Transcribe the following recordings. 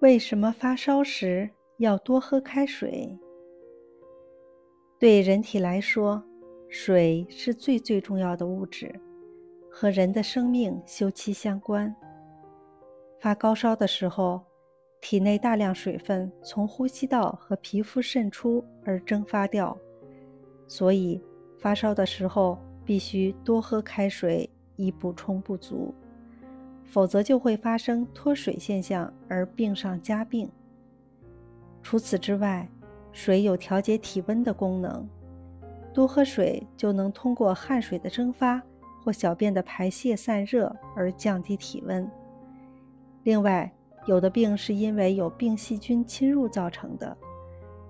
为什么发烧时要多喝开水？对人体来说，水是最最重要的物质，和人的生命休戚相关。发高烧的时候，体内大量水分从呼吸道和皮肤渗出而蒸发掉，所以发烧的时候必须多喝开水以补充不足。否则就会发生脱水现象，而病上加病。除此之外，水有调节体温的功能，多喝水就能通过汗水的蒸发或小便的排泄散热而降低体温。另外，有的病是因为有病细菌侵入造成的，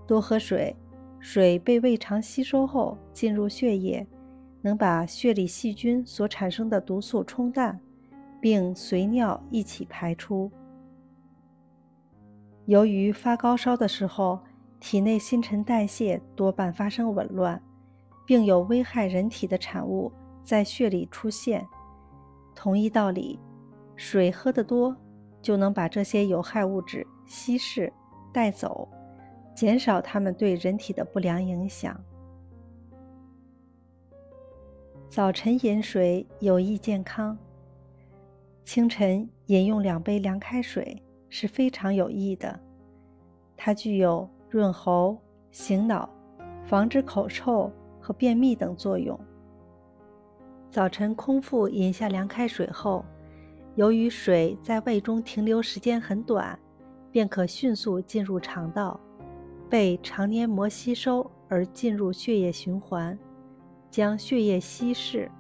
多喝水，水被胃肠吸收后进入血液，能把血里细菌所产生的毒素冲淡。并随尿一起排出。由于发高烧的时候，体内新陈代谢多半发生紊乱，并有危害人体的产物在血里出现。同一道理，水喝得多，就能把这些有害物质稀释带走，减少它们对人体的不良影响。早晨饮水有益健康。清晨饮用两杯凉开水是非常有益的，它具有润喉、醒脑、防止口臭和便秘等作用。早晨空腹饮下凉开水后，由于水在胃中停留时间很短，便可迅速进入肠道，被肠黏膜吸收而进入血液循环，将血液稀释，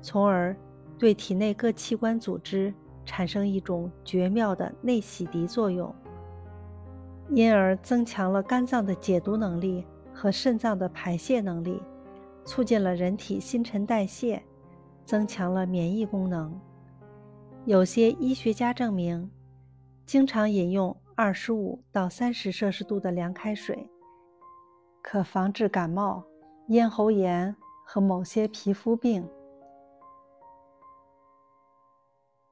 从而。对体内各器官组织产生一种绝妙的内洗涤作用，因而增强了肝脏的解毒能力和肾脏的排泄能力，促进了人体新陈代谢，增强了免疫功能。有些医学家证明，经常饮用二十五到三十摄氏度的凉开水，可防治感冒、咽喉炎和某些皮肤病。